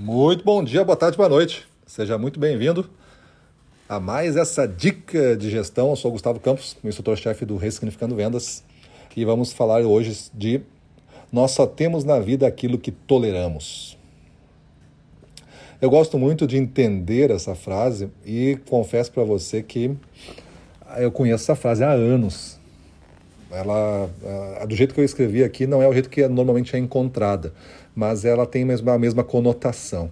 Muito bom dia, boa tarde, boa noite. Seja muito bem-vindo a mais essa dica de gestão. Eu sou Gustavo Campos, instrutor-chefe do Ressignificando Vendas, e vamos falar hoje de nós só temos na vida aquilo que toleramos. Eu gosto muito de entender essa frase e confesso para você que eu conheço essa frase há anos. Ela, do jeito que eu escrevi aqui, não é o jeito que normalmente é encontrada mas ela tem mesmo a mesma conotação.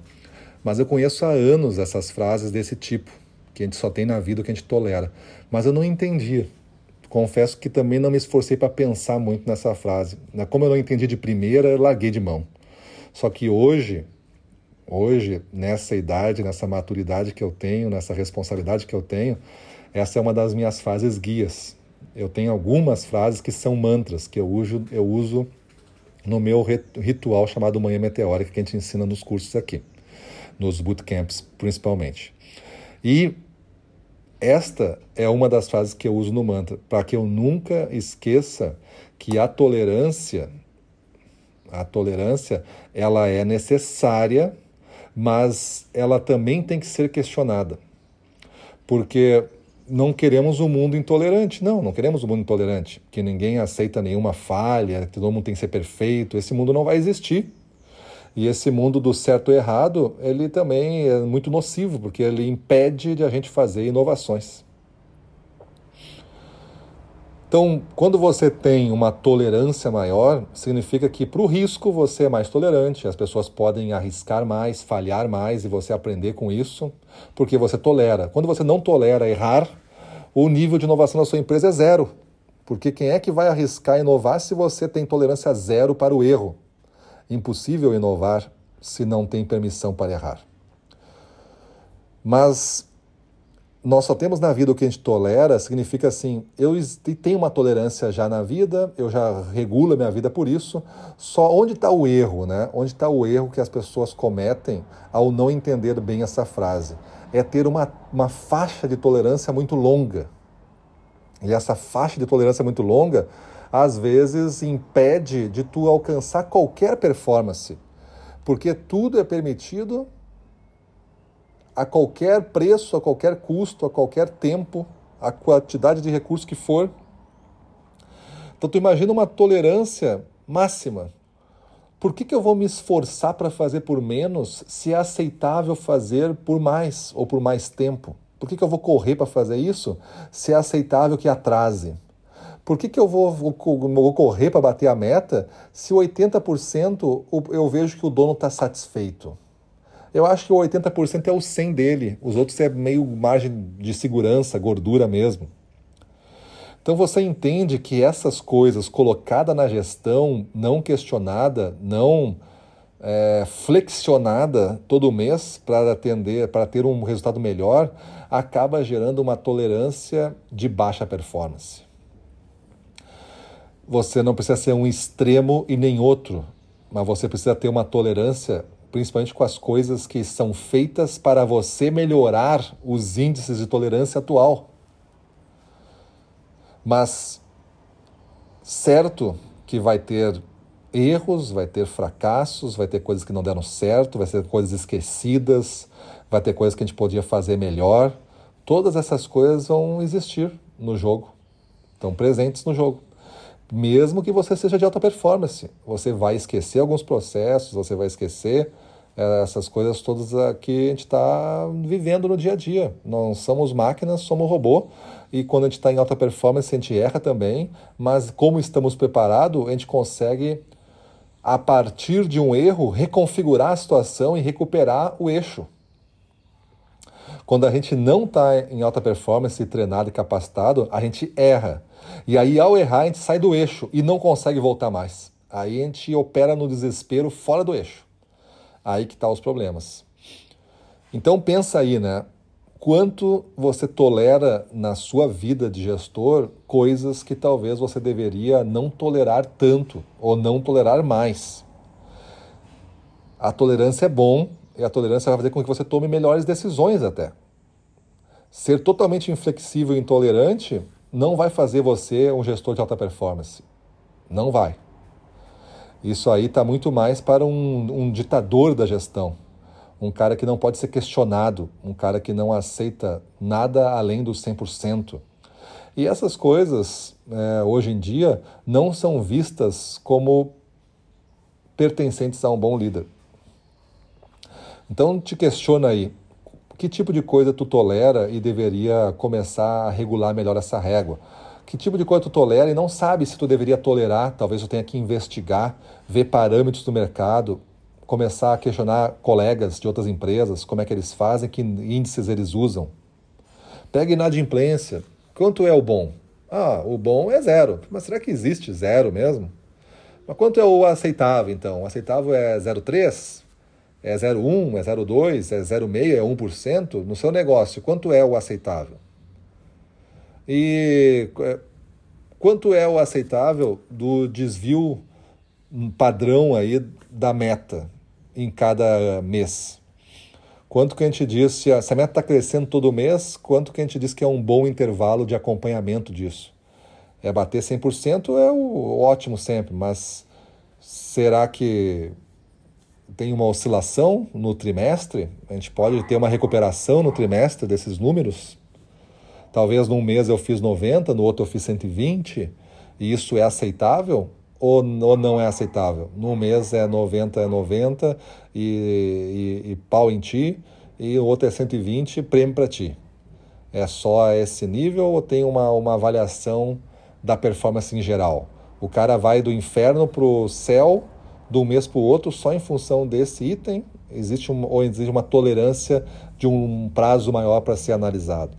Mas eu conheço há anos essas frases desse tipo, que a gente só tem na vida o que a gente tolera. Mas eu não entendia. Confesso que também não me esforcei para pensar muito nessa frase. Como eu não entendi de primeira, eu larguei de mão. Só que hoje, hoje, nessa idade, nessa maturidade que eu tenho, nessa responsabilidade que eu tenho, essa é uma das minhas frases guias. Eu tenho algumas frases que são mantras que eu uso, eu uso no meu ritual chamado Manhã Meteórica, que a gente ensina nos cursos aqui, nos bootcamps principalmente. E esta é uma das frases que eu uso no mantra, para que eu nunca esqueça que a tolerância, a tolerância, ela é necessária, mas ela também tem que ser questionada. Porque não queremos um mundo intolerante. Não, não queremos um mundo intolerante, que ninguém aceita nenhuma falha, que todo mundo tem que ser perfeito. Esse mundo não vai existir. E esse mundo do certo e errado, ele também é muito nocivo, porque ele impede de a gente fazer inovações. Então, quando você tem uma tolerância maior, significa que para o risco você é mais tolerante, as pessoas podem arriscar mais, falhar mais e você aprender com isso, porque você tolera. Quando você não tolera errar, o nível de inovação da sua empresa é zero. Porque quem é que vai arriscar inovar se você tem tolerância zero para o erro? Impossível inovar se não tem permissão para errar. Mas nós só temos na vida o que a gente tolera, significa assim, eu tenho uma tolerância já na vida, eu já regulo a minha vida por isso, só onde está o erro, né? Onde está o erro que as pessoas cometem ao não entender bem essa frase? É ter uma, uma faixa de tolerância muito longa. E essa faixa de tolerância muito longa, às vezes, impede de tu alcançar qualquer performance, porque tudo é permitido a qualquer preço, a qualquer custo, a qualquer tempo, a quantidade de recursos que for. Então tu imagina uma tolerância máxima. Por que, que eu vou me esforçar para fazer por menos se é aceitável fazer por mais ou por mais tempo? Por que, que eu vou correr para fazer isso se é aceitável que atrase? Por que, que eu vou, vou, vou correr para bater a meta se 80% eu vejo que o dono está satisfeito? Eu acho que o 80% é o 100 dele, os outros é meio margem de segurança, gordura mesmo. Então você entende que essas coisas colocadas na gestão, não questionada, não é, flexionada todo mês para atender, para ter um resultado melhor, acaba gerando uma tolerância de baixa performance. Você não precisa ser um extremo e nem outro, mas você precisa ter uma tolerância principalmente com as coisas que são feitas para você melhorar os índices de tolerância atual. Mas certo que vai ter erros, vai ter fracassos, vai ter coisas que não deram certo, vai ter coisas esquecidas, vai ter coisas que a gente podia fazer melhor. Todas essas coisas vão existir no jogo, estão presentes no jogo mesmo que você seja de alta performance. Você vai esquecer alguns processos, você vai esquecer essas coisas todas que a gente está vivendo no dia a dia. Não somos máquinas, somos robô. E quando a gente está em alta performance, a gente erra também, mas como estamos preparados, a gente consegue, a partir de um erro, reconfigurar a situação e recuperar o eixo. Quando a gente não está em alta performance, treinado e capacitado, a gente erra. E aí, ao errar, a gente sai do eixo e não consegue voltar mais. Aí a gente opera no desespero fora do eixo. Aí que estão tá os problemas. Então pensa aí, né? Quanto você tolera na sua vida de gestor coisas que talvez você deveria não tolerar tanto ou não tolerar mais. A tolerância é bom e a tolerância vai fazer com que você tome melhores decisões até. Ser totalmente inflexível e intolerante não vai fazer você um gestor de alta performance. Não vai. Isso aí está muito mais para um, um, ditador da gestão. um cara que não pode ser questionado, um cara que não aceita nada além do 100%. E essas coisas, é, hoje em dia, não são vistas como pertencentes a um bom líder. Então te questiona aí, que tipo de coisa tu tolera e deveria começar a regular melhor essa régua? Que tipo de coisa tu tolera e não sabe se tu deveria tolerar, talvez tu tenha que investigar, ver parâmetros do mercado, começar a questionar colegas de outras empresas, como é que eles fazem, que índices eles usam. Pega inadimplência. Quanto é o bom? Ah, o bom é zero. Mas será que existe zero mesmo? Mas quanto é o aceitável, então? O aceitável é 0,3? É 0,1? É 0,2? É 0,6? É 1%? No seu negócio, quanto é o aceitável? E é, quanto é o aceitável do desvio padrão aí da meta? em cada mês. Quanto que a gente diz, se a, meta está crescendo todo mês, quanto que a gente diz que é um bom intervalo de acompanhamento disso? É bater 100% é o ótimo sempre, mas será que tem uma oscilação no trimestre? A gente pode ter uma recuperação no trimestre desses números? Talvez num mês eu fiz 90, no outro eu fiz 120, e isso é aceitável? ou, ou não é aceitável. No mês é 90 é 90 e, e, e pau em ti, e o outro é 120, prêmio para ti. É só esse nível ou tem uma, uma avaliação da performance em geral? O cara vai do inferno para o céu de um mês para o outro só em função desse item? Existe um, ou existe uma tolerância de um prazo maior para ser analisado?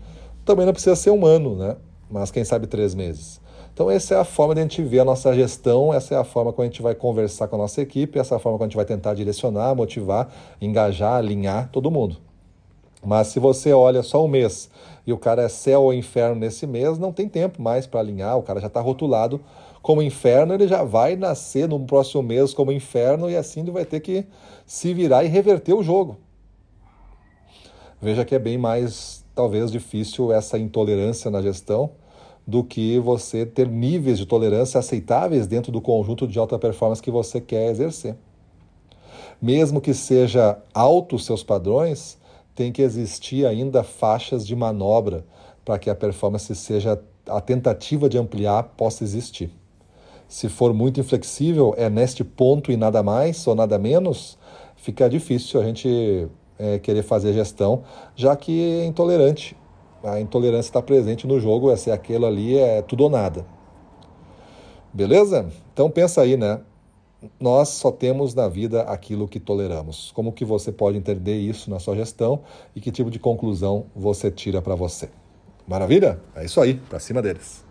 Também não precisa ser um ano, né? mas quem sabe três meses. Então, essa é a forma de a gente ver a nossa gestão, essa é a forma como a gente vai conversar com a nossa equipe, essa é a forma como a gente vai tentar direcionar, motivar, engajar, alinhar todo mundo. Mas se você olha só um mês e o cara é céu ou inferno nesse mês, não tem tempo mais para alinhar, o cara já está rotulado como inferno, ele já vai nascer no próximo mês como inferno e assim ele vai ter que se virar e reverter o jogo. Veja que é bem mais, talvez, difícil essa intolerância na gestão do que você ter níveis de tolerância aceitáveis dentro do conjunto de alta performance que você quer exercer. Mesmo que seja alto os seus padrões, tem que existir ainda faixas de manobra para que a performance seja a tentativa de ampliar possa existir. Se for muito inflexível, é neste ponto e nada mais ou nada menos, fica difícil a gente é, querer fazer gestão, já que é intolerante a intolerância está presente no jogo, é aquilo ali é tudo ou nada. Beleza? Então pensa aí, né? Nós só temos na vida aquilo que toleramos. Como que você pode entender isso na sua gestão e que tipo de conclusão você tira para você? Maravilha? É isso aí, para cima deles.